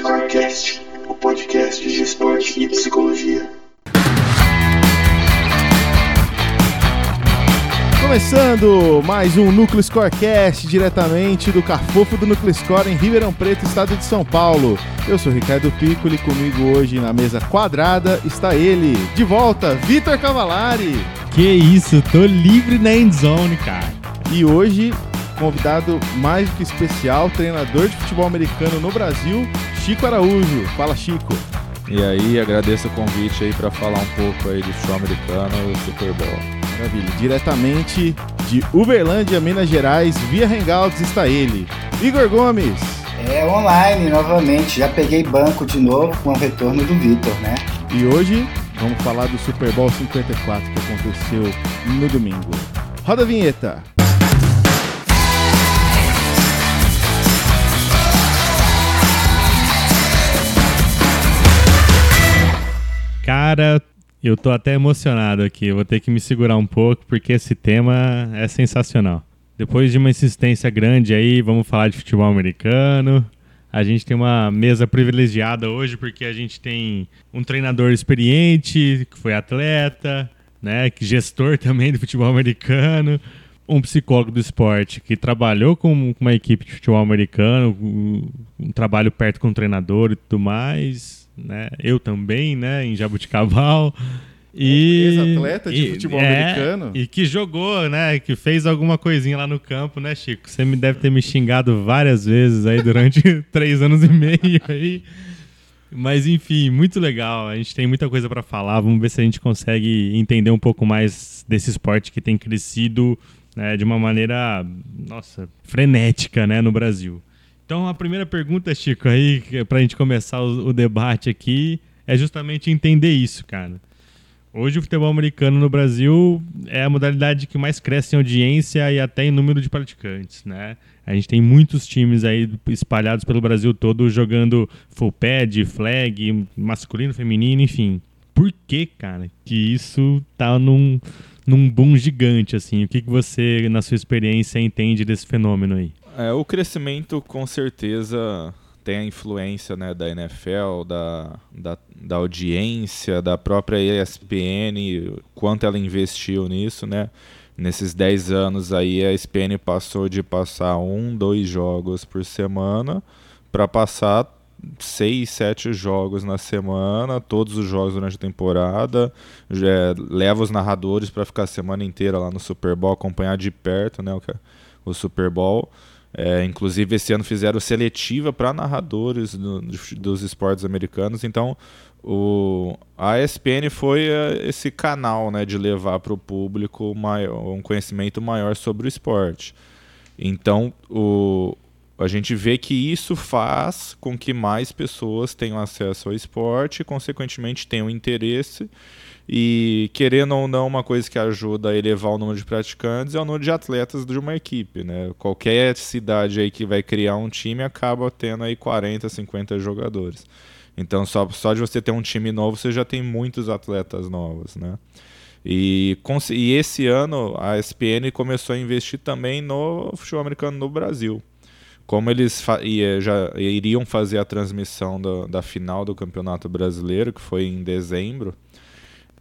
Scorecast, o podcast de esporte e psicologia. Começando mais um Núcleo Scorecast diretamente do Cafofo do Núcleo Score em Ribeirão Preto, estado de São Paulo. Eu sou Ricardo Piccoli, comigo hoje na mesa quadrada está ele, de volta, Vitor Cavalari. Que isso, tô livre na endzone, cara. E hoje, convidado mais do que especial, treinador de futebol americano no Brasil, Chico Araújo. Fala, Chico. E aí, agradeço o convite aí para falar um pouco aí de futebol americano e Super Bowl. Maravilha. Diretamente de Uberlândia, Minas Gerais, via Hangouts está ele, Igor Gomes. É online novamente, já peguei banco de novo com o retorno do Vitor, né? E hoje vamos falar do Super Bowl 54 que aconteceu no domingo. Roda a vinheta. Cara, eu tô até emocionado aqui. Vou ter que me segurar um pouco porque esse tema é sensacional. Depois de uma insistência grande aí, vamos falar de futebol americano. A gente tem uma mesa privilegiada hoje porque a gente tem um treinador experiente, que foi atleta, né, que gestor também do futebol americano, um psicólogo do esporte que trabalhou com uma equipe de futebol americano, um trabalho perto com o treinador e tudo mais, né? Eu também, né, em Jabuticabal. E ex-atleta de e, futebol é, americano. E que jogou, né? Que fez alguma coisinha lá no campo, né, Chico? Você me deve ter me xingado várias vezes aí durante três anos e meio aí. Mas enfim, muito legal. A gente tem muita coisa para falar. Vamos ver se a gente consegue entender um pouco mais desse esporte que tem crescido né, de uma maneira, nossa, frenética, né, no Brasil. Então a primeira pergunta, Chico, aí para a gente começar o, o debate aqui é justamente entender isso, cara. Hoje o futebol americano no Brasil é a modalidade que mais cresce em audiência e até em número de praticantes, né? A gente tem muitos times aí espalhados pelo Brasil todo jogando full pad, flag, masculino, feminino, enfim. Por que, cara, que isso tá num, num boom gigante, assim? O que, que você, na sua experiência, entende desse fenômeno aí? É, o crescimento, com certeza, tem a influência né, da NFL, da, da, da, audiência, da própria ESPN, quanto ela investiu nisso, né? Nesses 10 anos aí a ESPN passou de passar um, dois jogos por semana para passar seis, sete jogos na semana, todos os jogos durante a temporada, é, leva os narradores para ficar a semana inteira lá no Super Bowl, acompanhar de perto né, o, o Super Bowl. É, inclusive, esse ano fizeram seletiva para narradores do, dos esportes americanos. Então, o, a ESPN foi é, esse canal né, de levar para o público maior, um conhecimento maior sobre o esporte. Então, o, a gente vê que isso faz com que mais pessoas tenham acesso ao esporte e, consequentemente, tenham interesse e querendo ou não, uma coisa que ajuda a elevar o número de praticantes é o número de atletas de uma equipe, né? Qualquer cidade aí que vai criar um time acaba tendo aí 40, 50 jogadores. Então, só, só de você ter um time novo, você já tem muitos atletas novos, né? E, e esse ano a ESPN começou a investir também no futebol americano no Brasil. Como eles já iriam fazer a transmissão da, da final do Campeonato Brasileiro, que foi em dezembro,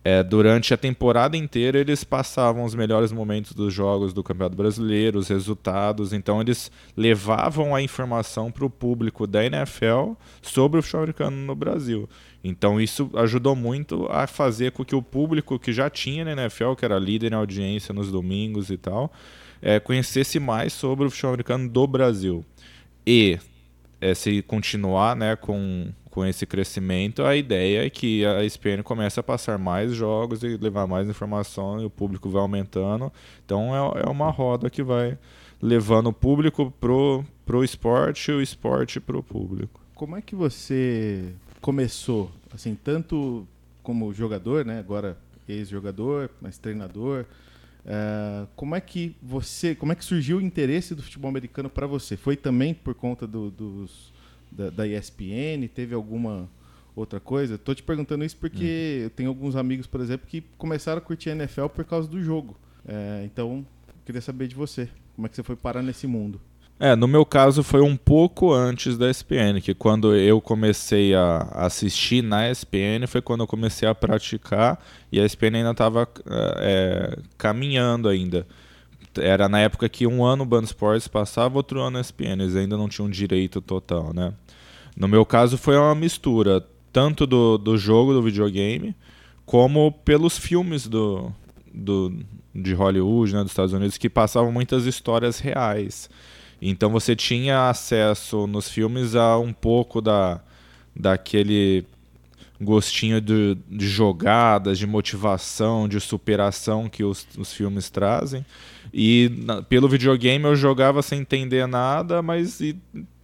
é, durante a temporada inteira eles passavam os melhores momentos dos jogos do Campeonato Brasileiro, os resultados, então eles levavam a informação para o público da NFL sobre o futebol americano no Brasil. Então isso ajudou muito a fazer com que o público que já tinha na NFL, que era líder em audiência nos domingos e tal, é, conhecesse mais sobre o futebol americano do Brasil. E é, se continuar né, com com esse crescimento, a ideia é que a ESPN comece a passar mais jogos e levar mais informação e o público vai aumentando. Então é, é uma roda que vai levando o público pro, pro esporte e o esporte pro público. Como é que você começou, assim, tanto como jogador, né, agora ex-jogador, mas treinador, uh, como é que você, como é que surgiu o interesse do futebol americano para você? Foi também por conta do, dos da, da ESPN? Teve alguma outra coisa? Tô te perguntando isso porque uhum. eu tenho alguns amigos, por exemplo, que começaram a curtir a NFL por causa do jogo. É, então, queria saber de você. Como é que você foi parar nesse mundo? É, no meu caso foi um pouco antes da ESPN, que quando eu comecei a assistir na ESPN foi quando eu comecei a praticar e a ESPN ainda estava é, caminhando ainda. Era na época que um ano o Band Sports passava, outro ano a ESPN, eles ainda não tinham direito total, né? No meu caso foi uma mistura, tanto do, do jogo, do videogame, como pelos filmes do, do, de Hollywood, né, dos Estados Unidos, que passavam muitas histórias reais. Então você tinha acesso nos filmes a um pouco da, daquele gostinho de, de jogadas, de motivação, de superação que os, os filmes trazem. E na, pelo videogame eu jogava sem entender nada, mas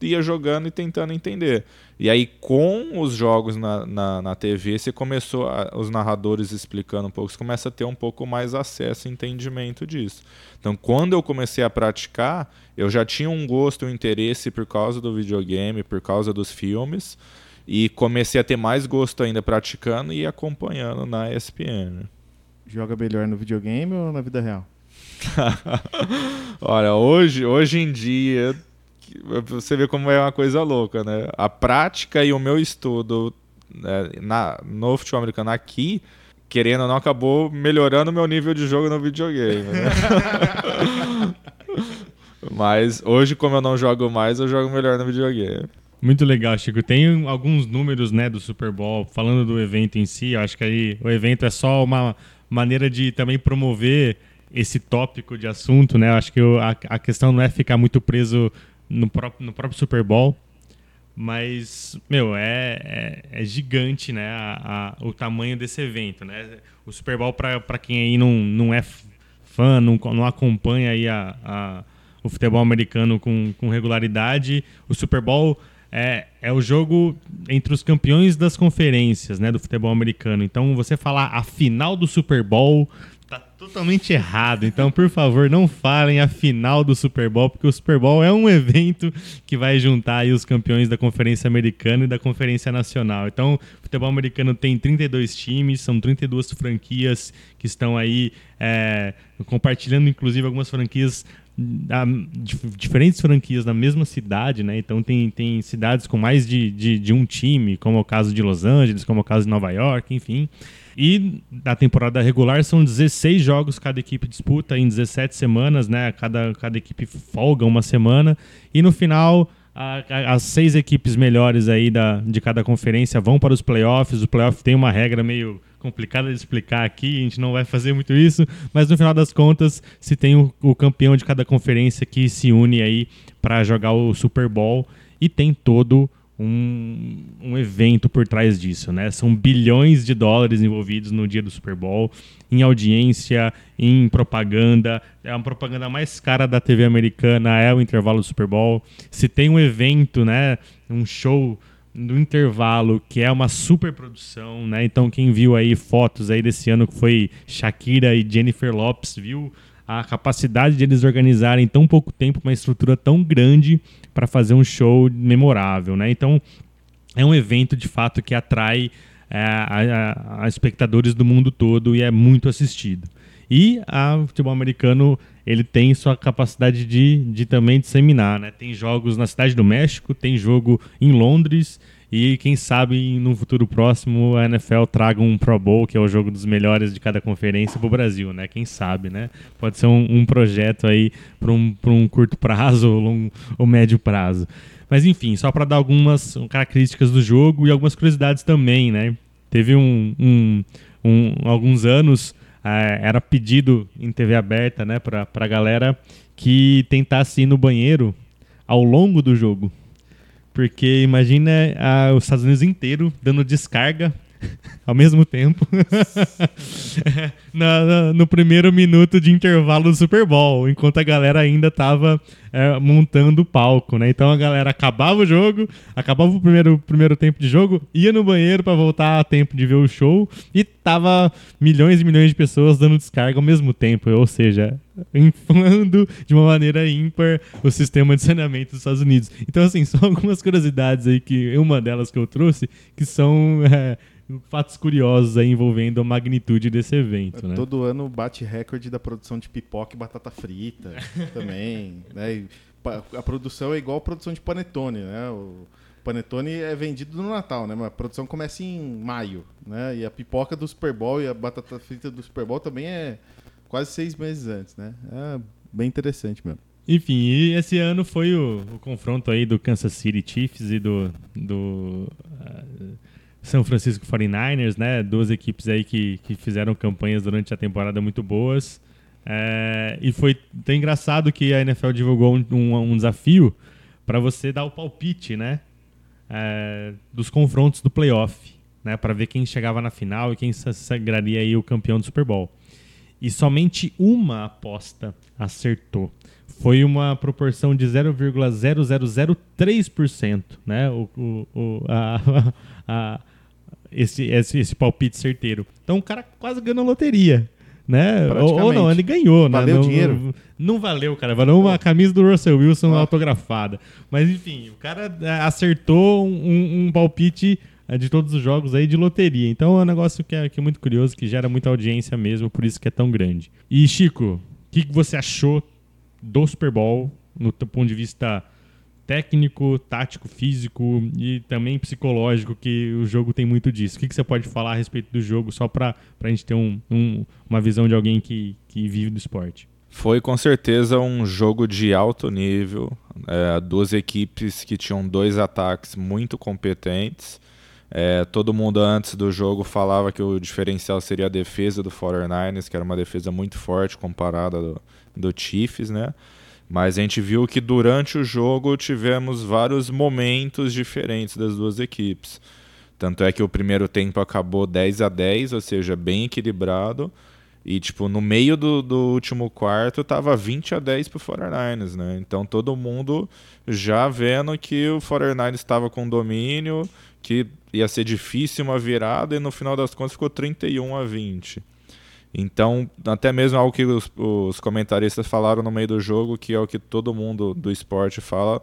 ia jogando e tentando entender. E aí, com os jogos na, na, na TV, você começou, a, os narradores explicando um pouco, você começa a ter um pouco mais acesso e entendimento disso. Então, quando eu comecei a praticar, eu já tinha um gosto, um interesse por causa do videogame, por causa dos filmes, e comecei a ter mais gosto ainda praticando e acompanhando na ESPN. Joga melhor no videogame ou na vida real? Olha, hoje, hoje em dia você vê como é uma coisa louca, né? A prática e o meu estudo né, na, no futebol americano aqui, querendo ou não, acabou melhorando o meu nível de jogo no videogame. Né? Mas hoje, como eu não jogo mais, eu jogo melhor no videogame. Muito legal, Chico. Tem alguns números né, do Super Bowl, falando do evento em si. Acho que aí o evento é só uma maneira de também promover esse tópico de assunto, né? Acho que a, a questão não é ficar muito preso no próprio, no próprio Super Bowl. Mas, meu, é, é, é gigante, né? A, a, o tamanho desse evento, né? O Super Bowl, para quem aí não, não é fã, não, não acompanha aí a, a, o futebol americano com, com regularidade, o Super Bowl é, é o jogo entre os campeões das conferências, né? Do futebol americano. Então, você falar a final do Super Bowl totalmente errado. Então, por favor, não falem a final do Super Bowl, porque o Super Bowl é um evento que vai juntar os campeões da Conferência Americana e da Conferência Nacional. Então, o futebol americano tem 32 times, são 32 franquias que estão aí é, compartilhando, inclusive, algumas franquias diferentes franquias na mesma cidade, né? Então tem, tem cidades com mais de, de, de um time, como é o caso de Los Angeles, como é o caso de Nova York, enfim. E da temporada regular são 16 jogos cada equipe disputa em 17 semanas, né? Cada, cada equipe folga uma semana. E no final, a, a, as seis equipes melhores aí da, de cada conferência vão para os playoffs. O playoff tem uma regra meio complicada de explicar aqui, a gente não vai fazer muito isso, mas no final das contas, se tem o, o campeão de cada conferência que se une aí para jogar o Super Bowl e tem todo um, um evento por trás disso, né? São bilhões de dólares envolvidos no dia do Super Bowl, em audiência, em propaganda. É a propaganda mais cara da TV americana, é o intervalo do Super Bowl. Se tem um evento, né? Um show no intervalo que é uma super produção, né? Então quem viu aí fotos aí desse ano que foi Shakira e Jennifer Lopes viu a capacidade de eles organizarem em tão pouco tempo uma estrutura tão grande para fazer um show memorável, né? Então é um evento de fato que atrai é, a, a, espectadores do mundo todo e é muito assistido. E o futebol americano ele tem sua capacidade de, de também disseminar, né? Tem jogos na cidade do México, tem jogo em Londres e quem sabe no futuro próximo a NFL traga um Pro Bowl, que é o jogo dos melhores de cada conferência, para o Brasil, né? Quem sabe, né? Pode ser um, um projeto aí para um, um curto prazo ou, um, ou médio prazo. Mas enfim, só para dar algumas características do jogo e algumas curiosidades também, né? Teve um, um, um alguns anos, é, era pedido em TV aberta, né, para a galera que tentasse ir no banheiro ao longo do jogo. Porque imagina a, os Estados Unidos inteiro dando descarga ao mesmo tempo no, no, primeiro minuto de intervalo do Super Bowl, enquanto a galera ainda estava é, montando o palco, né? Então a galera acabava o jogo, acabava o primeiro, primeiro tempo de jogo, ia no banheiro para voltar a tempo de ver o show e tava milhões e milhões de pessoas dando descarga ao mesmo tempo, ou seja, inflando de uma maneira ímpar o sistema de saneamento dos Estados Unidos. Então, assim, são algumas curiosidades aí que uma delas que eu trouxe que são é, fatos curiosos aí envolvendo a magnitude desse evento. Né? Todo ano bate recorde da produção de pipoca e batata frita também. Né? a produção é igual a produção de panetone, né? O panetone é vendido no Natal, né? Mas a produção começa em maio, né? E a pipoca do Super Bowl e a batata frita do Super Bowl também é quase seis meses antes, né? É bem interessante mesmo. Enfim, e esse ano foi o, o confronto aí do Kansas City Chiefs e do, do ah, São Francisco 49ers, né? Duas equipes aí que, que fizeram campanhas durante a temporada muito boas. É, e foi tão engraçado que a NFL divulgou um, um- um desafio para você dar o palpite, né? é, dos confrontos do playoff, né? Para ver quem chegava na final e quem sa- sagraria aí o campeão do Super Bowl. E somente uma aposta acertou. Foi uma proporção de 0,0003%, né? O, o, o- a- a- esse, esse, esse palpite certeiro. Então o cara quase ganhou na loteria. Né? Ou, ou não, ele ganhou. né? Valeu Não- dinheiro? Não, não valeu, cara. Valeu uma camisa do Russell Wilson autografada. Mas enfim, o cara é, acertou um, um palpite é, de todos os jogos aí de loteria. Então é um negócio que é, que é muito curioso, que gera muita audiência mesmo, por isso que é tão grande. E Chico, o que, que você achou do Super Bowl no teu ponto de vista técnico, tático, físico e também psicológico, que o jogo tem muito disso. O que, que você pode falar a respeito do jogo, só para a gente ter um- um- uma visão de alguém que, que vive do esporte? Foi com certeza um jogo de alto nível. É, duas equipes que tinham dois ataques muito competentes. É, todo mundo antes do jogo falava que o diferencial seria a defesa do 49ers, que era uma defesa muito forte comparada do, do Chiefs, né? Mas a gente viu que durante o jogo tivemos vários momentos diferentes das duas equipes. Tanto é que o primeiro tempo acabou 10 a 10, ou seja, bem equilibrado. E, tipo, no meio do, do último quarto tava 20 a 10 pro 49ers, né? Então todo mundo já vendo que o 49ers estava com domínio, que ia ser difícil uma virada, e no final das contas ficou 31 a 20. Então, até mesmo algo que os, os comentaristas falaram no meio do jogo, que é o que todo mundo do esporte fala,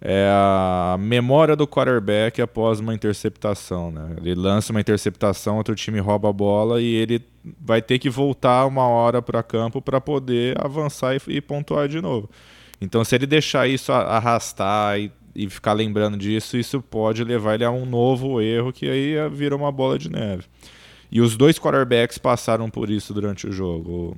é a memória do quarterback após uma interceptação. Né? Ele lança uma interceptação, outro time rouba a bola e ele vai ter que voltar uma hora para campo para poder avançar e, e pontuar de novo. Então, se ele deixar isso arrastar e, e ficar lembrando disso, isso pode levar ele a um novo erro que aí vira uma bola de neve. E os dois quarterbacks passaram por isso durante o jogo.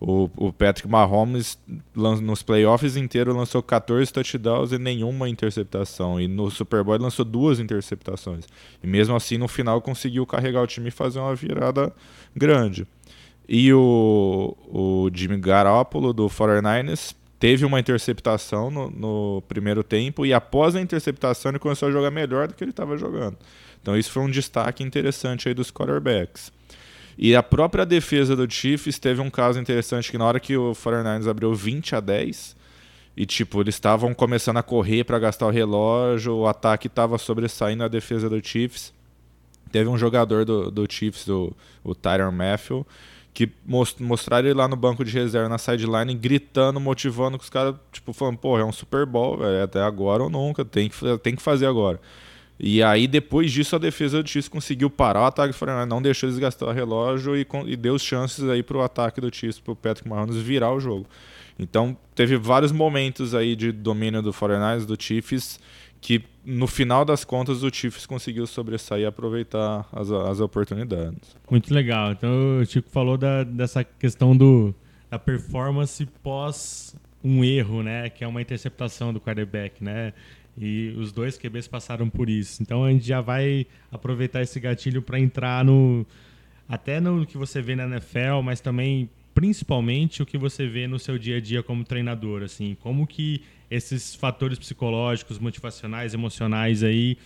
O, o Patrick Mahomes nos playoffs inteiros lançou 14 touchdowns e nenhuma interceptação. E no Super Bowl lançou duas interceptações. E mesmo assim, no final, conseguiu carregar o time e fazer uma virada grande. E o, o Jimmy Garoppolo do 49ers teve uma interceptação no, no primeiro tempo e após a interceptação ele começou a jogar melhor do que ele estava jogando. Então isso foi um destaque interessante aí dos quarterbacks. E a própria defesa do Chiefs teve um caso interessante que na hora que o 49ers abriu 20 a 10 e tipo, eles estavam começando a correr para gastar o relógio, o ataque estava sobressaindo a defesa do Chiefs. Teve um jogador do, do Chiefs, o, o Tyron Matthew, que most, mostraram ele lá no banco de reserva, na sideline, gritando, motivando, com os caras, tipo, falando, pô, é um Super Bowl, velho, é até agora ou nunca, tem que, tem que fazer agora. E aí, depois disso, a defesa do Chiefs conseguiu parar o ataque do 49ers, não deixou eles gastar o relógio e, e deu chances aí pro ataque do Chiefs, pro Patrick Mahomes virar o jogo. Então, teve vários momentos aí de domínio do 49ers, do Chiefs, que no final das contas o Chiefs conseguiu sobressair e aproveitar as, as oportunidades. Muito legal. Então o Chico falou da, dessa questão do, da performance pós um erro, né? Que é uma interceptação do quarterback, né? E os dois QBs passaram por isso. Então a gente já vai aproveitar esse gatilho para entrar no até no que você vê na NFL, mas também principalmente o que você vê no seu dia a dia como treinador, assim, como que esses fatores psicológicos, motivacionais, emocionais aí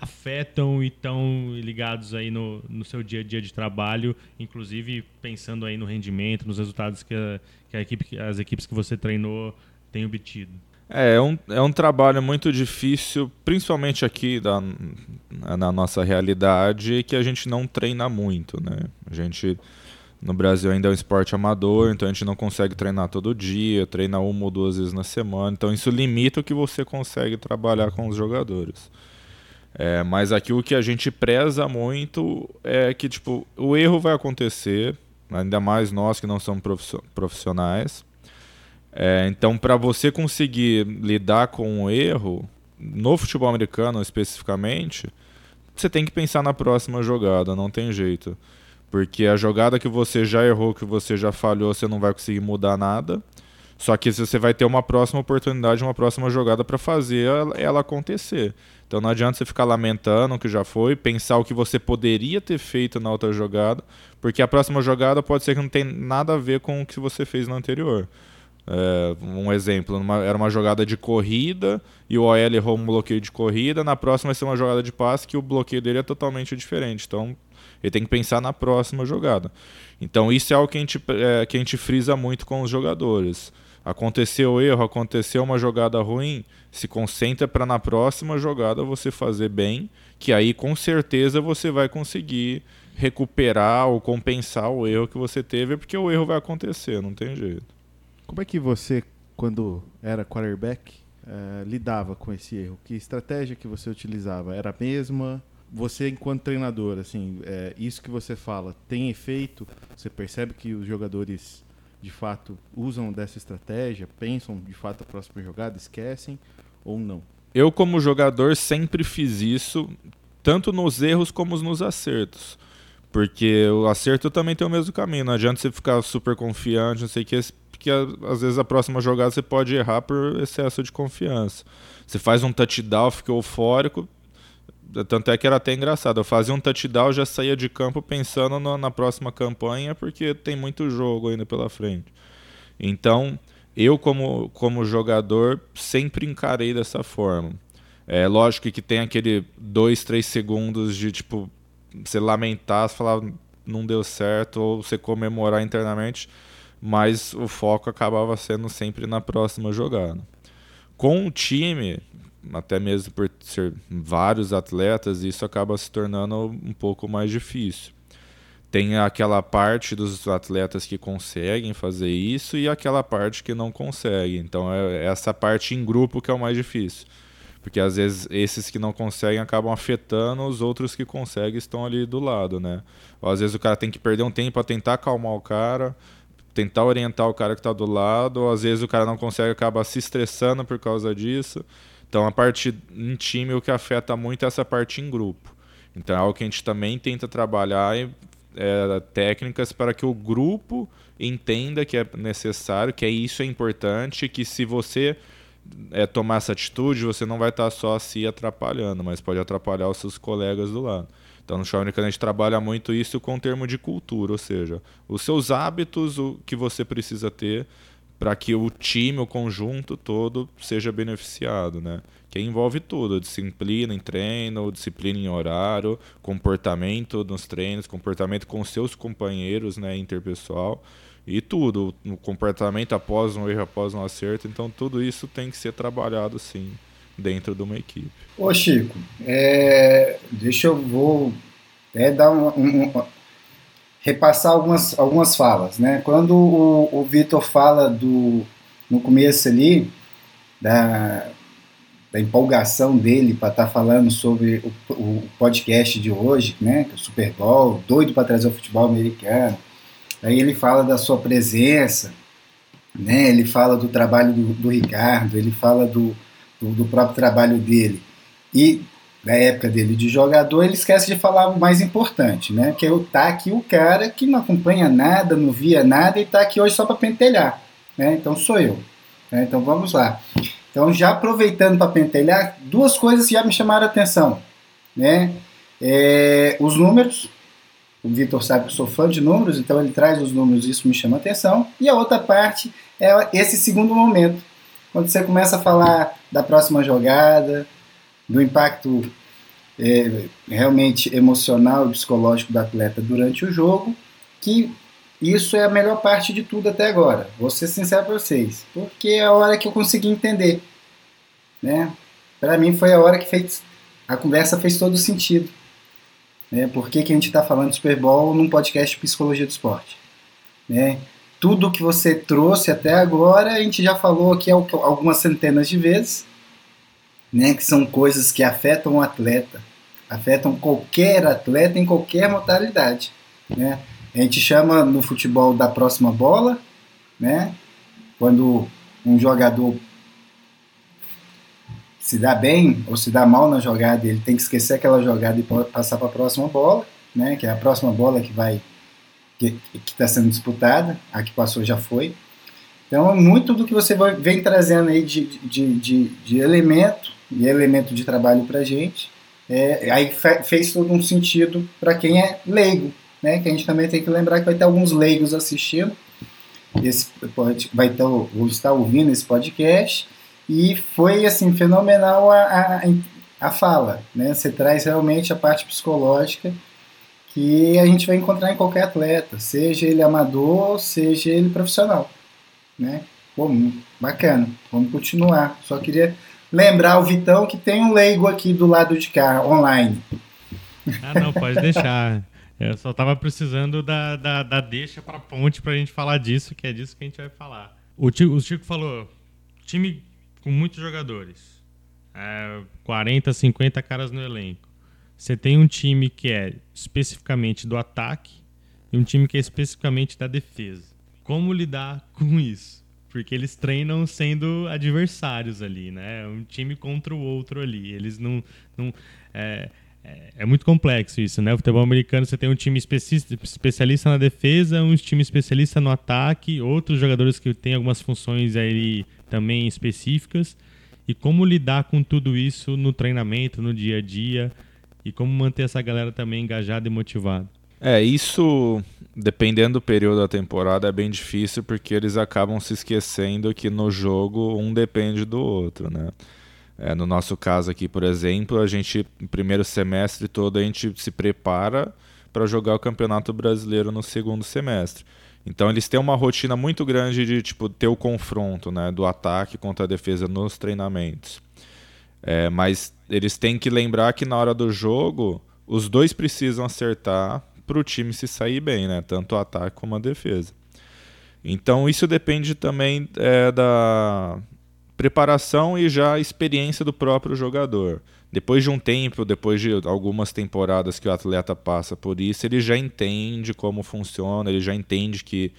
afetam e estão ligados aí no, no seu dia a dia de trabalho, inclusive pensando aí no rendimento, nos resultados que, a, que a equipe, as equipes que você treinou têm obtido. É, é um, é um trabalho muito difícil, principalmente aqui da, na nossa realidade, que a gente não treina muito, né? A gente, no Brasil ainda é um esporte amador, então a gente não consegue treinar todo dia, treina uma ou duas vezes na semana, então isso limita o que você consegue trabalhar com os jogadores. É, mas aqui o que a gente preza muito é que, tipo, o erro vai acontecer, ainda mais nós que não somos profissio- profissionais, É, então, para você conseguir lidar com o erro, no futebol americano especificamente, você tem que pensar na próxima jogada, não tem jeito. Porque a jogada que você já errou, que você já falhou, você não vai conseguir mudar nada. Só que você vai ter uma próxima oportunidade, uma próxima jogada para fazer ela acontecer. Então não adianta você ficar lamentando o que já foi, pensar o que você poderia ter feito na outra jogada, porque a próxima jogada pode ser que não tenha nada a ver com o que você fez na anterior. É, um exemplo, numa, era uma jogada de corrida e o OL errou um bloqueio de corrida, na próxima vai ser uma jogada de passe que o bloqueio dele é totalmente diferente. Então ele tem que pensar na próxima jogada. Então isso é algo que a gente, é, que a gente frisa muito com os jogadores. Aconteceu erro, aconteceu uma jogada ruim, se concentra para na próxima jogada você fazer bem, que aí com certeza você vai conseguir recuperar ou compensar o erro que você teve, porque o erro vai acontecer, não tem jeito. Como é que você, quando era quarterback, uh, lidava com esse erro? Que estratégia que você utilizava? Era a mesma? Você, enquanto treinador, assim, é, isso que você fala tem efeito? Você percebe que os jogadores, de fato, usam dessa estratégia, pensam de fato a próxima jogada, esquecem ou não? Eu, como jogador, sempre fiz isso, tanto nos erros como nos acertos. Porque o acerto também tem o mesmo caminho. Não adianta você ficar super confiante, não sei o que, porque às vezes a próxima jogada você pode errar por excesso de confiança. Você faz um touchdown, fica eufórico. Tanto é que era até engraçado. Eu fazia um touchdown já saía de campo pensando no, na próxima campanha, porque tem muito jogo ainda pela frente. Então, eu, como, como jogador, sempre encarei dessa forma. É lógico que tem aquele dois, três segundos de tipo você lamentar, falar não deu certo, ou você comemorar internamente mas o foco acabava sendo sempre na próxima jogada. Com o time, até mesmo por ser vários atletas, isso acaba se tornando um pouco mais difícil. Tem aquela parte dos atletas que conseguem fazer isso e aquela parte que não consegue. Então é essa parte em grupo que é o mais difícil. Porque às vezes esses que não conseguem acabam afetando os outros que conseguem estão ali do lado, né? Ou às vezes o cara tem que perder um tempo para tentar acalmar o cara, tentar orientar o cara que está do lado, ou às vezes o cara não consegue acaba se estressando por causa disso. Então a parte em time o que afeta muito é essa parte em grupo. Então é algo que a gente também tenta trabalhar é, técnicas para que o grupo entenda que é necessário, que é isso é importante, que se você é, tomar essa atitude, você não vai estar tá só se atrapalhando, mas pode atrapalhar os seus colegas do lado. Então, no americano, a gente trabalha muito isso com o termo de cultura, ou seja, os seus hábitos o que você precisa ter para que o time, o conjunto todo seja beneficiado, né? Que envolve tudo, disciplina em treino, disciplina em horário, comportamento nos treinos, comportamento com seus companheiros, né, interpessoal e tudo, o comportamento após um erro, após um acerto, então tudo isso tem que ser trabalhado sim dentro de uma equipe. Ô Chico, é, deixa eu vou é, dar um, um, repassar algumas, algumas falas, né? Quando o, o Vitor fala do no começo ali da, da empolgação dele para estar tá falando sobre o, o, podcast de hoje, né? É o Super Bowl, doido para trazer o futebol americano. Aí ele fala da sua presença, né? Ele fala do trabalho do, do Ricardo, ele fala do do, próprio trabalho dele e da época dele de jogador, ele esquece de falar o mais importante, né? Que é o tá aqui o cara que não acompanha nada, não via nada e está aqui hoje só para pentelhar, né? Então sou eu. Né? Então vamos lá. Então já aproveitando para pentelhar, duas coisas já me chamaram a atenção, né? É, os números, o Vitor sabe que eu sou fã de números, então ele traz os números, isso me chama a atenção. E a outra parte é esse segundo momento, quando você começa a falar da próxima jogada, do impacto é, realmente emocional e psicológico do atleta durante o jogo, que isso é a melhor parte de tudo até agora. Vou ser sincero para vocês, porque é a hora que eu consegui entender. Né? Para mim foi a hora que fez, a conversa fez todo sentido. Né? Por que, que a gente está falando de Super Bowl num podcast de Psicologia do Esporte? Né? Tudo que você trouxe até agora, a gente já falou aqui algumas centenas de vezes, né, que são coisas que afetam o atleta, afetam qualquer atleta em qualquer modalidade. Né? A gente chama no futebol da próxima bola, né? quando um jogador se dá bem ou se dá mal na jogada, ele tem que esquecer aquela jogada e passar para a próxima bola, né? Que é a próxima bola que vai que está sendo disputada, a que passou já foi. Então, muito do que você vem trazendo aí de, de, de, de elemento e elemento de trabalho para a gente, é, aí fez todo um sentido para quem é leigo, né? Que a gente também tem que lembrar que vai ter alguns leigos assistindo, esse pode, vai ter, vou estar ouvindo esse podcast e foi assim fenomenal a, a, a fala, né? Você traz realmente a parte psicológica que a gente vai encontrar em qualquer atleta, seja ele amador, seja ele profissional, né? Bom, bacana. Vamos continuar. Só queria lembrar o Vitão que tem um leigo aqui do lado de cá, online. Ah, não, pode deixar. Eu só tava precisando da, da, da deixa para ponte para a gente falar disso, que é disso que a gente vai falar. O Chico, o Chico falou, time com muitos jogadores, é, 40, 50 caras no elenco. Você tem um time que é especificamente do ataque e um time que é especificamente da defesa. Como lidar com isso? Porque eles treinam sendo adversários ali, né? Um time contra o outro ali. Eles não. não é, é, é, muito complexo isso, né? O futebol americano você tem um time especialista na defesa, um time especialista no ataque, outros jogadores que têm algumas funções aí também específicas. E como lidar com tudo isso no treinamento, no dia a dia e como manter essa galera também engajada e motivada. É, isso, dependendo do período da temporada, é bem difícil porque eles acabam se esquecendo que no jogo um depende do outro, né? É, no nosso caso aqui, por exemplo, a gente, no primeiro semestre todo, a gente se prepara para jogar o Campeonato Brasileiro no segundo semestre. Então eles têm uma rotina muito grande de tipo ter o confronto, né, do ataque contra a defesa nos treinamentos. É, mas eles têm que lembrar que na hora do jogo os dois precisam acertar para o time se sair bem, né, tanto o ataque como a defesa. Então isso depende também é, da preparação e já experiência do próprio jogador. Depois de um tempo, depois de algumas temporadas que o atleta passa por isso, ele já entende como funciona, ele já entende que,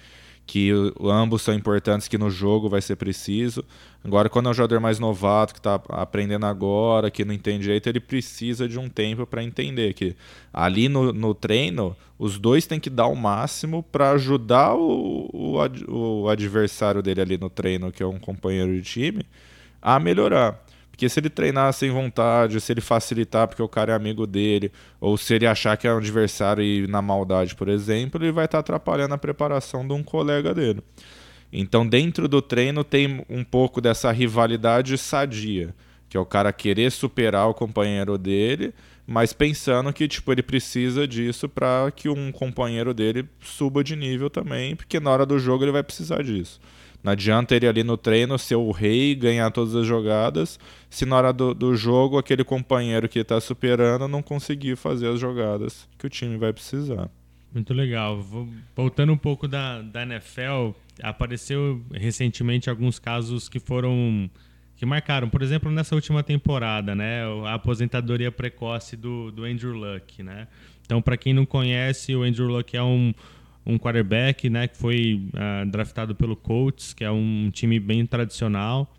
que ambos são importantes, que no jogo vai ser preciso. Agora, quando é um jogador mais novato, que está aprendendo agora, que não entende direito, ele precisa de um tempo para entender que ali no, no treino, os dois têm que dar o máximo para ajudar o, o, o adversário dele ali no treino, que é um companheiro de time, a melhorar. Porque se ele treinar sem vontade, se ele facilitar porque o cara é amigo dele, ou se ele achar que é um adversário e na maldade, por exemplo, ele vai estar atrapalhando a preparação de um colega dele. Então, dentro do treino tem um pouco dessa rivalidade sadia, que é o cara querer superar o companheiro dele, mas pensando que tipo ele precisa disso para que um companheiro dele suba de nível também, porque na hora do jogo ele vai precisar disso. Não adianta ele ali no treino ser o rei, ganhar todas as jogadas, se na hora do, do jogo aquele companheiro que está superando não conseguir fazer as jogadas que o time vai precisar. Muito legal. Voltando um pouco da, da NFL, apareceu recentemente alguns casos que foram que marcaram, por exemplo, nessa última temporada, né, a aposentadoria precoce do, do Andrew Luck, né? Então, para quem não conhece, o Andrew Luck é um, um quarterback, né, que foi uh, draftado pelo Colts, que é um time bem tradicional.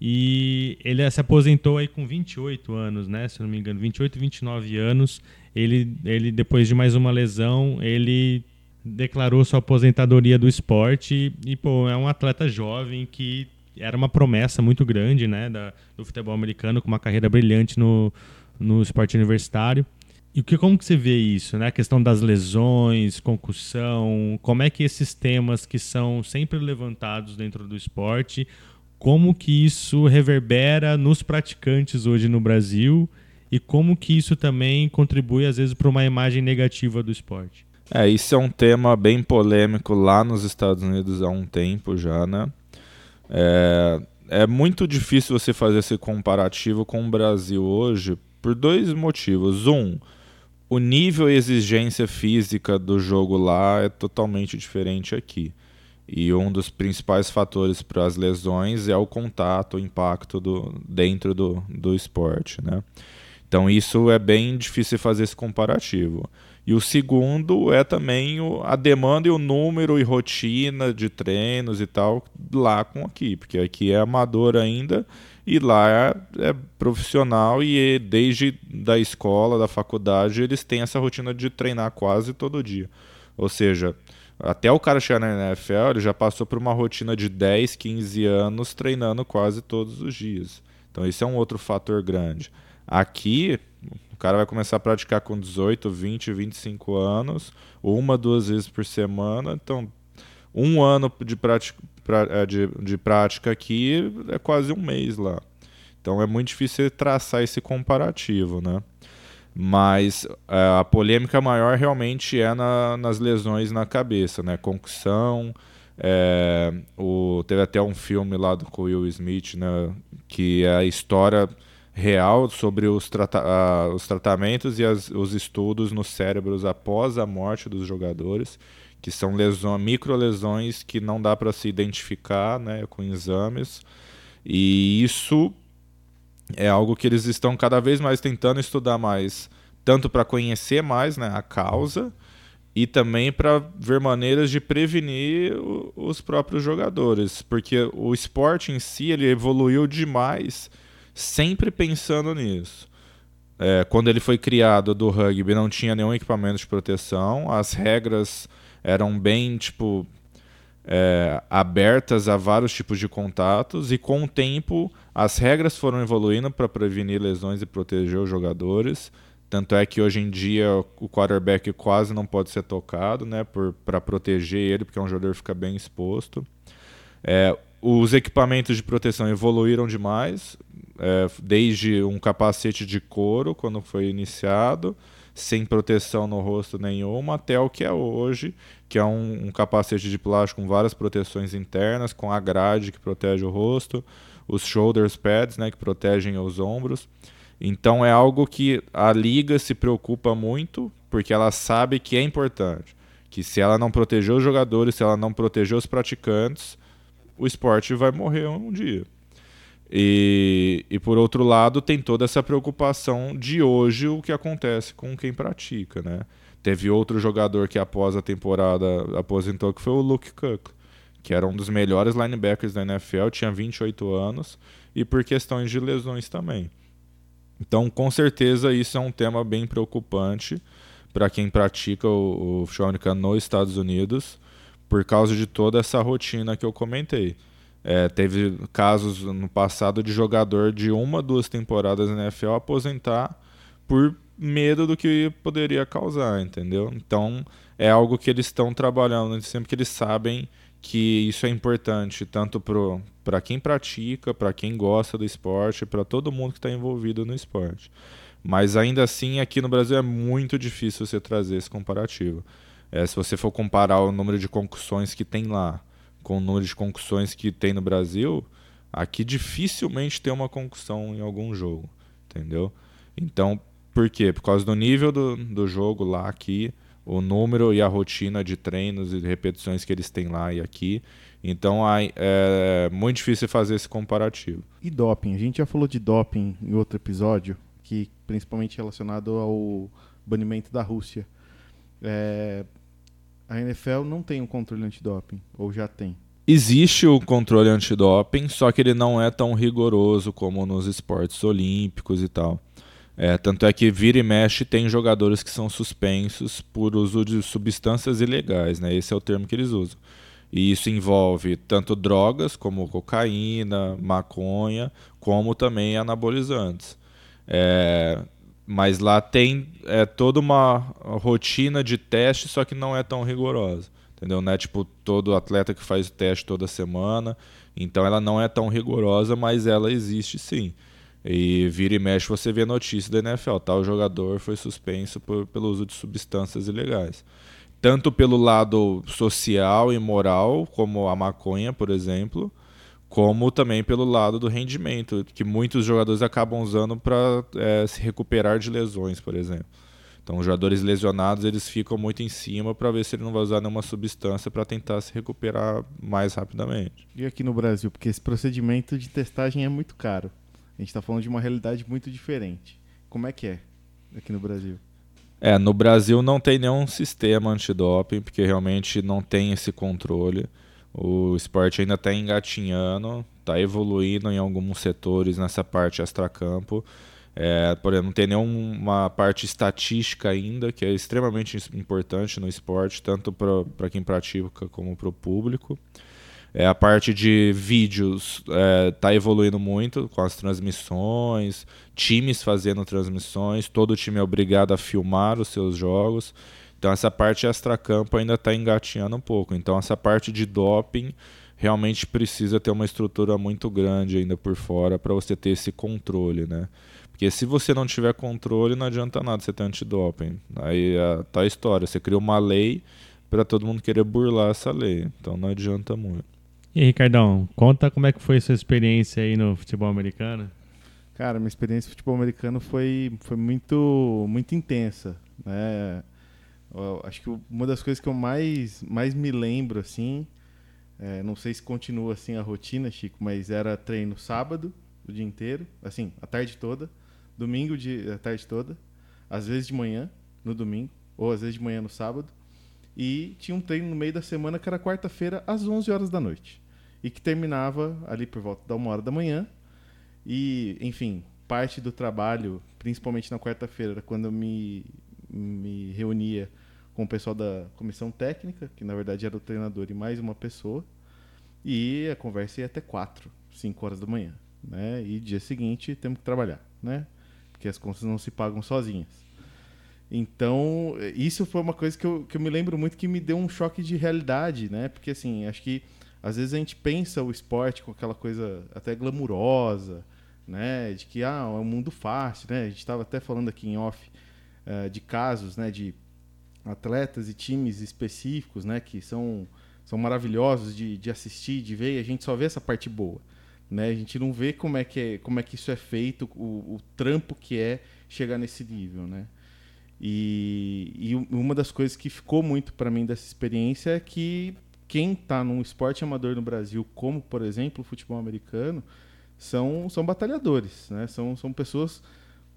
E ele se aposentou aí com 28 anos, né, se não me engano, 28, 29 anos. Ele, ele depois de mais uma lesão, ele declarou sua aposentadoria do esporte e, pô, é um atleta jovem que era uma promessa muito grande, né, da, do futebol americano, com uma carreira brilhante no, no esporte universitário. E que, como que você vê isso, né? A questão das lesões, concussão, como é que esses temas que são sempre levantados dentro do esporte, como que isso reverbera nos praticantes hoje no Brasil e como que isso também contribui às vezes para uma imagem negativa do esporte? É, isso é um tema bem polêmico lá nos Estados Unidos há um tempo já, né? É, é muito difícil você fazer esse comparativo com o Brasil hoje por dois motivos. Um, o nível e exigência física do jogo lá é totalmente diferente aqui. E um dos principais fatores para as lesões é o contato, o impacto do, dentro do, do esporte. Né? Então isso é bem difícil fazer esse comparativo. E o segundo é também o, a demanda e o número e rotina de treinos e tal lá com aqui, porque aqui é amador ainda e lá é, é profissional e desde da escola, da faculdade, eles têm essa rotina de treinar quase todo dia. Ou seja, até o cara chegar na NFL, ele já passou por uma rotina de 10, 15 anos treinando quase todos os dias. Então, esse é um outro fator grande. Aqui, o cara vai começar a praticar com 18, 20, 25 anos, uma, duas vezes por semana. Então, um ano de prática, é, de, de prática aqui é quase um mês lá. Então, é muito difícil traçar esse comparativo, né? Mas é, a polêmica maior realmente é na, nas lesões na cabeça, né? Concussão. É, o, teve até um filme lá do Will Smith, né? Que é a história real sobre os, trata os tratamentos e as, os estudos nos cérebros após a morte dos jogadores, que são lesões, microlesões que não dá para se identificar né, com exames. E isso é algo que eles estão cada vez mais tentando estudar mais, tanto para conhecer mais né, a causa e também para ver maneiras de prevenir o, os próprios jogadores, porque o esporte em si ele evoluiu demais, sempre pensando nisso. É, quando ele foi criado do rugby, não tinha nenhum equipamento de proteção, as regras eram bem tipo é, abertas a vários tipos de contatos e com o tempo as regras foram evoluindo para prevenir lesões e proteger os jogadores. Tanto é que hoje em dia o quarterback quase não pode ser tocado, né, para proteger ele, porque é um jogador que fica bem exposto. É, os equipamentos de proteção evoluíram demais, é, desde um capacete de couro, quando foi iniciado, sem proteção no rosto nenhuma, até o que é hoje, que é um, um capacete de plástico com várias proteções internas, com a grade que protege o rosto, os shoulders pads, né, que protegem os ombros. Então é algo que a liga se preocupa muito, porque ela sabe que é importante. Que se ela não proteger os jogadores, se ela não proteger os praticantes, o esporte vai morrer um dia. E, e por outro lado, tem toda essa preocupação de hoje o que acontece com quem pratica, né? Teve outro jogador que após a temporada aposentou, que foi o Luke Cook que era um dos melhores linebackers da NFL, tinha 28 anos, e por questões de lesões também. Então, com certeza, isso é um tema bem preocupante para quem pratica o, o nos Estados Unidos, por causa de toda essa rotina que eu comentei. É, teve casos no passado de jogador de uma, duas temporadas na NFL aposentar por medo do que poderia causar, entendeu? Então, é algo que eles estão trabalhando, sempre que eles sabem que isso é importante tanto para quem pratica, para quem gosta do esporte, para todo mundo que está envolvido no esporte. Mas ainda assim, aqui no Brasil é muito difícil você trazer esse comparativo. É, se você for comparar o número de concussões que tem lá com o número de concussões que tem no Brasil, aqui dificilmente tem uma concussão em algum jogo, entendeu? Então, por quê? Por causa do nível do, do jogo lá aqui, o número e a rotina de treinos e repetições que eles têm lá e aqui. Então é muito difícil fazer esse comparativo. E doping? A gente já falou de doping em outro episódio, que principalmente relacionado ao banimento da Rússia. É, a NFL não tem um controle antidoping, ou já tem? Existe o controle antidoping, só que ele não é tão rigoroso como nos esportes olímpicos e tal. É, tanto é que vira e mexe tem jogadores que são suspensos por uso de substâncias ilegais, né? Esse é o termo que eles usam. E isso envolve tanto drogas como cocaína, maconha, como também anabolizantes. É, mas lá tem é, toda uma rotina de teste, só que não é tão rigorosa. Entendeu? Não é tipo todo atleta que faz o teste toda semana. Então ela não é tão rigorosa, mas ela existe sim. E vira e mexe você vê notícia da NFL, tal jogador foi suspenso por, pelo uso de substâncias ilegais. Tanto pelo lado social e moral, como a maconha, por exemplo, como também pelo lado do rendimento, que muitos jogadores acabam usando para é, se recuperar de lesões, por exemplo. Então, os jogadores lesionados eles ficam muito em cima para ver se ele não vai usar nenhuma substância para tentar se recuperar mais rapidamente. E aqui no Brasil, porque esse procedimento de testagem é muito caro. A gente está falando de uma realidade muito diferente. Como é que é aqui no Brasil? É, no Brasil não tem nenhum sistema antidoping, porque realmente não tem esse controle. O esporte ainda está engatinhando, está evoluindo em alguns setores nessa parte extracampo. É, por exemplo, não tem nenhuma parte estatística ainda, que é extremamente importante no esporte, tanto para quem pratica como para o público. É, a parte de vídeos está é, tá evoluindo muito com as transmissões, times fazendo transmissões, todo time é obrigado a filmar os seus jogos. Então essa parte extra-campo ainda está engatinhando um pouco. Então essa parte de doping realmente precisa ter uma estrutura muito grande ainda por fora para você ter esse controle, né? Porque se você não tiver controle, não adianta nada você ter antidoping. Aí é, tá a história, você cria uma lei para todo mundo querer burlar essa lei. Então não adianta muito. E aí, Ricardão, conta como é que foi a sua experiência aí no futebol americano? Cara, minha experiência no futebol americano foi, foi muito, muito intensa, né? Eu acho que uma das coisas que eu mais, mais me lembro, assim, é, não sei se continua assim a rotina, Chico, mas era treino sábado, o dia inteiro, assim, a tarde toda, domingo de, a tarde toda, às vezes de manhã, no domingo, ou às vezes de manhã no sábado, e tinha um treino no meio da semana que era quarta-feira às 11 horas da noite. E que terminava ali por volta da uma hora da manhã. E, enfim, parte do trabalho, principalmente na quarta-feira, era quando eu me, me reunia com o pessoal da comissão técnica, que na verdade era o treinador e mais uma pessoa. E a conversa ia até 4, 5 horas da manhã. Né? E dia seguinte temos que trabalhar, né? Porque as contas não se pagam sozinhas. Então, isso foi uma coisa que eu, que eu me lembro muito que me deu um choque de realidade, né? Porque, assim, acho que às vezes a gente pensa o esporte com aquela coisa até glamurosa, né? De que, ah, é um mundo fácil, né? A gente estava até falando aqui em off uh, de casos, né? De atletas e times específicos, né? Que são, são maravilhosos de, de assistir, de ver, e a gente só vê essa parte boa, né? A gente não vê como é que, é, como é que isso é feito, o, o trampo que é chegar nesse nível, né? E, e uma das coisas que ficou muito para mim dessa experiência é que quem está num esporte amador no Brasil, como por exemplo o futebol americano, são, são batalhadores, né? São, são pessoas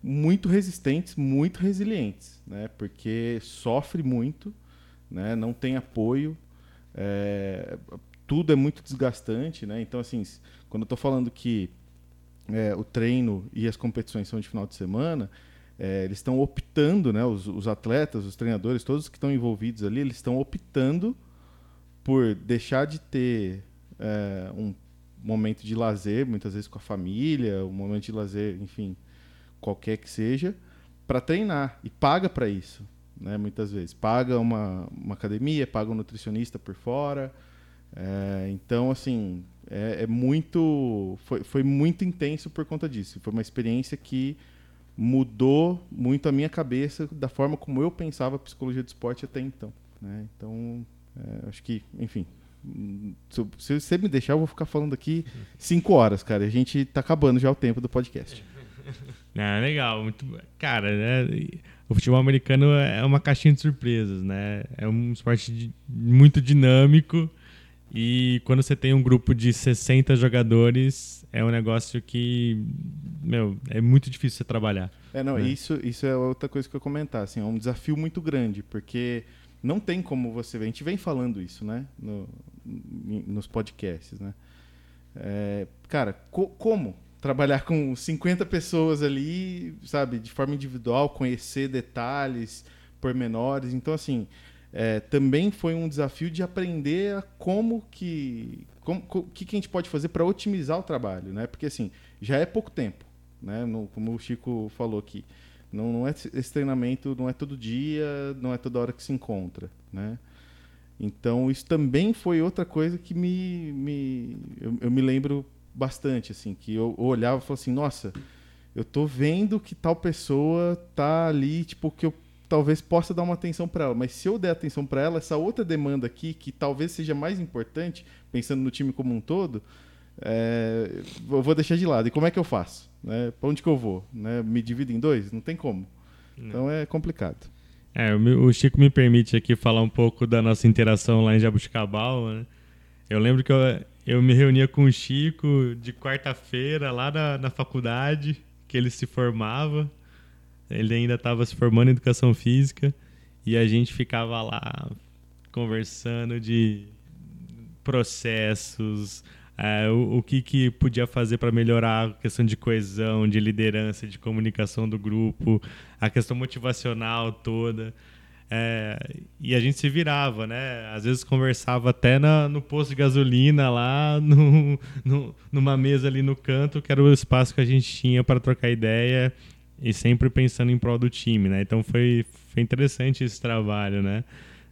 muito resistentes, muito resilientes, né? Porque sofre muito, né? Não tem apoio, é, tudo é muito desgastante, né? Então assim, quando eu estou falando que é, o treino e as competições são de final de semana, é, eles estão optando, né, os, os, atletas, os treinadores, todos que estão envolvidos ali, eles estão optando por deixar de ter é, um momento de lazer, muitas vezes com a família, um momento de lazer, enfim, qualquer que seja, para treinar e paga para isso, né, muitas vezes paga uma, uma academia, paga um nutricionista por fora, é, então assim é, é muito, foi, foi muito intenso por conta disso, foi uma experiência que mudou muito a minha cabeça da forma como eu pensava a psicologia do esporte até então. Né? Então, é, acho que, enfim, se você me deixar, eu vou ficar falando aqui cinco horas, cara. A gente está acabando já o tempo do podcast. É, legal. Muito, cara, né? o futebol americano é uma caixinha de surpresas, né? É um esporte muito dinâmico e quando você tem um grupo de 60 jogadores, é um negócio que, meu, é muito difícil você trabalhar. É, não, né? isso, isso é outra coisa que eu ia comentar, assim, é um desafio muito grande, porque não tem como você ver, a gente vem falando isso, né, no, nos podcasts, né, é, cara, co como trabalhar com 50 pessoas ali, sabe, de forma individual, conhecer detalhes, pormenores, então, assim, é, também foi um desafio de aprender como que o que, que a gente pode fazer para otimizar o trabalho, né? Porque assim já é pouco tempo, né? No, como o Chico falou aqui, não, não é esse treinamento não é todo dia, não é toda hora que se encontra, né? Então isso também foi outra coisa que me, me eu, eu me lembro bastante assim, que eu, eu olhava e falava assim, nossa, eu tô vendo que tal pessoa tá ali, tipo que eu talvez possa dar uma atenção para ela, mas se eu der atenção para ela, essa outra demanda aqui, que talvez seja mais importante, pensando no time como um todo, é, eu vou deixar de lado. E como é que eu faço? Né? Para onde que eu vou? Né? Me divido em dois? Não tem como. Não. Então é complicado. É, o Chico me permite aqui falar um pouco da nossa interação lá em Jabuticabal. Né? Eu lembro que eu, eu me reunia com o Chico de quarta-feira lá na, na faculdade, que ele se formava. ele ainda estava se formando em educação física e a gente ficava lá conversando de processos, é, o, o, que, que podia fazer para melhorar a questão de coesão, de liderança, de comunicação do grupo, a questão motivacional toda. É, e a gente se virava, né? Às vezes conversava até na, no posto de gasolina lá, no, no, numa mesa ali no canto, que era o espaço que a gente tinha para trocar ideia e sempre pensando em prol do time, né? Então foi, foi interessante esse trabalho, né?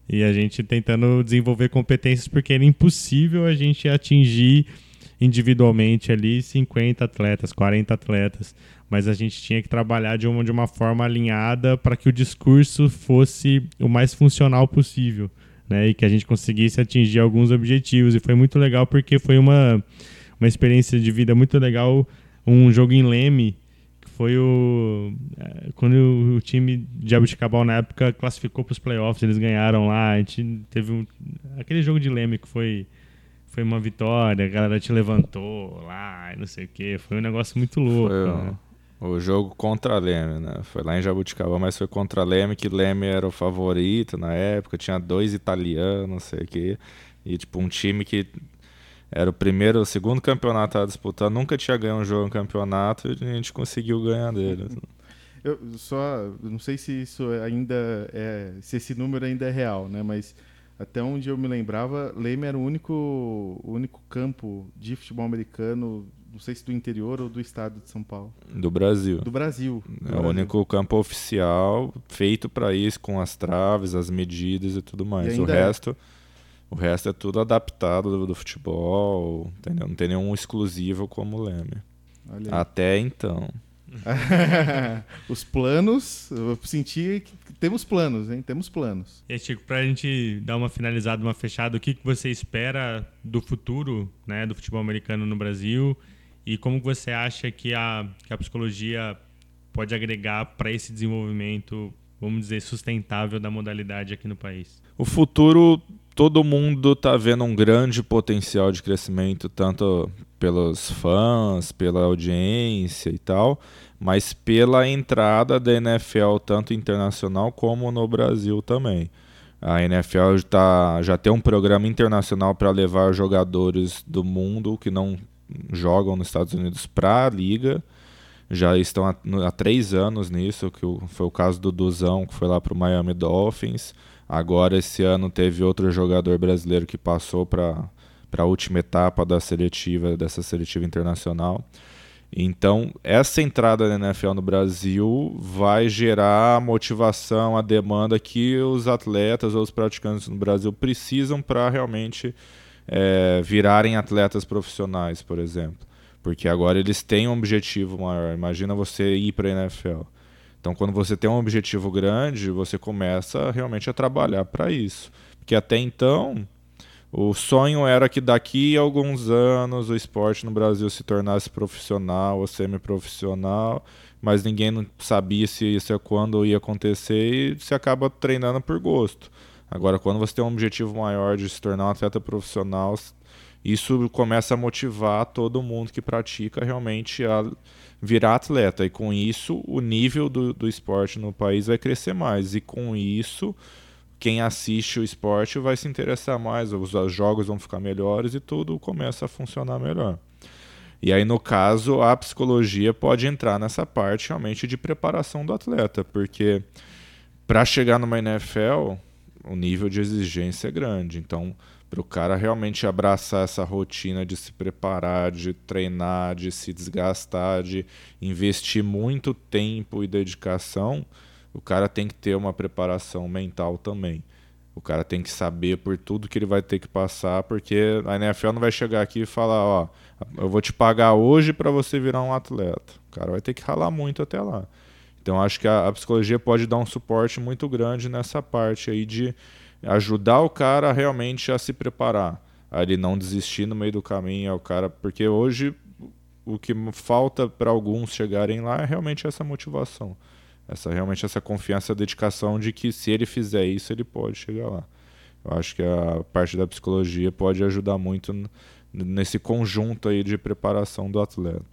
E a gente tentando desenvolver competências, porque era impossível a gente atingir individualmente ali 50 atletas, 40 atletas, mas a gente tinha que trabalhar de uma, de uma forma alinhada para que o discurso fosse o mais funcional possível, né? E que a gente conseguisse atingir alguns objetivos. E foi muito legal porque foi uma, uma experiência de vida muito legal, um jogo em Leme, foi o é, quando o, time de Abuticabal na época classificou para os playoffs, eles ganharam lá, a gente teve um, aquele jogo de Leme que foi foi uma vitória, a galera te levantou lá, não sei o que, foi um negócio muito louco. Foi né? o, jogo contra Leme, né? Foi lá em Jabuticabal, mas foi contra Leme, que Leme era o favorito na época, tinha dois italianos, não sei o que, e tipo um time que era o primeiro, o segundo campeonato a disputar, nunca tinha ganho um jogo no campeonato e a gente conseguiu ganhar dele. Eu só não sei se isso ainda é, se esse número ainda é real, né? Mas até onde eu me lembrava, Leme era o único, o único campo de futebol americano, não sei se do interior ou do estado de São Paulo. Do Brasil. Do Brasil. Do é Brasil. o único campo oficial feito para isso, com as traves, as medidas e tudo mais. E o resto. É o resto é tudo adaptado do, do futebol, entendeu? Não tem nenhum exclusivo como o Leme. Até então. Os planos, eu senti que temos planos, hein? Temos planos. E aí, Chico, pra gente dar uma finalizada, uma fechada, o que, que você espera do futuro né, do futebol americano no Brasil e como você acha que a, que a psicologia pode agregar para esse desenvolvimento, vamos dizer, sustentável da modalidade aqui no país? O futuro todo mundo está vendo um grande potencial de crescimento, tanto pelos fãs, pela audiência e tal, mas pela entrada da NFL, tanto internacional como no Brasil também. A NFL tá, já tem um programa internacional para levar jogadores do mundo que não jogam nos Estados Unidos para a liga. Já estão há, há, três anos nisso, que foi o caso do Duzão, que foi lá para o Miami Dolphins. Agora, esse ano, teve outro jogador brasileiro que passou para a última etapa da seletiva, dessa seletiva internacional. Então, essa entrada da NFL no Brasil vai gerar a motivação, a demanda que os atletas ou os praticantes no Brasil precisam para realmente é, virarem atletas profissionais, por exemplo. Porque agora eles têm um objetivo maior. Imagina você ir para a NFL. Então, quando você tem um objetivo grande, você começa realmente a trabalhar para isso. Porque até então, o sonho era que daqui a alguns anos o esporte no Brasil se tornasse profissional ou semi-profissional, mas ninguém sabia se isso é quando ia acontecer e se acaba treinando por gosto. Agora, quando você tem um objetivo maior de se tornar um atleta profissional, isso começa a motivar todo mundo que pratica realmente a virar atleta. E com isso, o nível do, do esporte no país vai crescer mais. E com isso, quem assiste o esporte vai se interessar mais, os, os jogos vão ficar melhores e tudo começa a funcionar melhor. E aí, no caso, a psicologia pode entrar nessa parte realmente de preparação do atleta, porque para chegar numa NFL, o nível de exigência é grande. Então, para o cara realmente abraçar essa rotina de se preparar, de treinar, de se desgastar, de investir muito tempo e dedicação, o cara tem que ter uma preparação mental também. O cara tem que saber por tudo que ele vai ter que passar, porque a NFL não vai chegar aqui e falar, ó, eu vou te pagar hoje para você virar um atleta. O cara vai ter que ralar muito até lá. Então acho que a, a psicologia pode dar um suporte muito grande nessa parte aí de ajudar o cara realmente a se preparar, a ele não desistir no meio do caminho, o cara, porque hoje o que falta para alguns chegarem lá é realmente essa motivação, essa realmente essa confiança, dedicação de que se ele fizer isso ele pode chegar lá. Eu acho que a parte da psicologia pode ajudar muito nesse conjunto aí de preparação do atleta.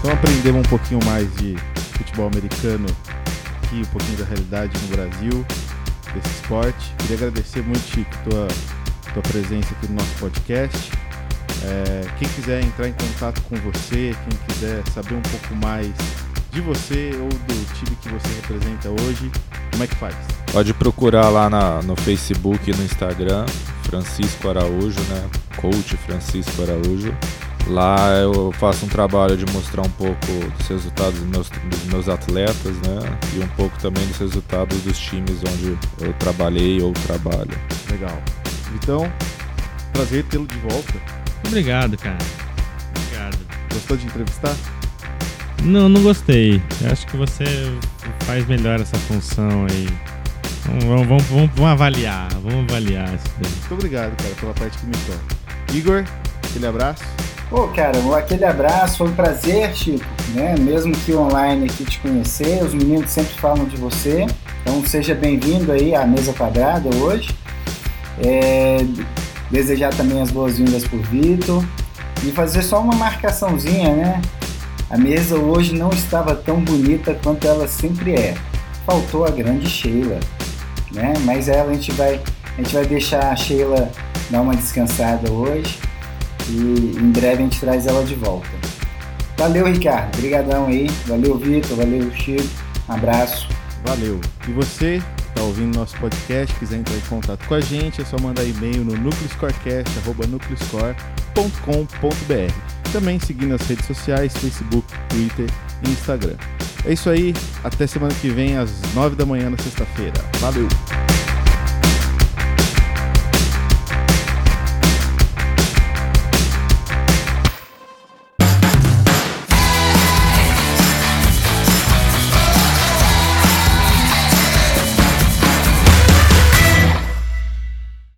Então aprendemos um pouquinho mais de futebol americano aqui, um pouquinho da realidade no Brasil, desse esporte. Queria agradecer muito, Chico, tua, tua presença aqui no nosso podcast. É, quem quiser entrar em contato com você, quem quiser saber um pouco mais de você ou do time que você representa hoje, como é que faz? Pode procurar lá na, no Facebook e no Instagram, Francisco Araújo, né? Coach Francisco Araújo. Lá eu faço um trabalho de mostrar um pouco dos resultados dos meus, dos meus atletas, né? E um pouco também dos resultados dos times onde eu trabalhei ou trabalho. Legal. Então, prazer tê-lo de volta. Obrigado, cara. Obrigado. Gostou de entrevistar? Não, não gostei. Eu acho que você faz melhor essa função aí. Vamos, vamos, vamos, vamos avaliar, vamos avaliar isso daí. Muito obrigado, cara, pela parte que me toca. Igor, aquele abraço. Pô, cara, aquele abraço, foi um prazer, Chico, né? Mesmo que online aqui te conhecer, os meninos sempre falam de você. Então seja bem-vindo aí à mesa quadrada hoje. É, desejar também as boas-vindas por Vitor e fazer só uma marcaçãozinha, né? A mesa hoje não estava tão bonita quanto ela sempre é. Faltou a grande Sheila, né? Mas ela a gente vai, a gente vai deixar a Sheila dar uma descansada hoje e em breve a gente traz ela de volta. Valeu, Ricardo. Obrigadão aí. Valeu, Vitor. Valeu, Chico. Um abraço. Valeu. E você está ouvindo nosso podcast, quiser entrar em contato com a gente, é só mandar e-mail no nucleoscorecast.nucleoscore.com.br. Também seguir nas redes sociais, Facebook, Twitter e Instagram. É isso aí. Até semana que vem, às 9 da manhã na sexta-feira. Valeu!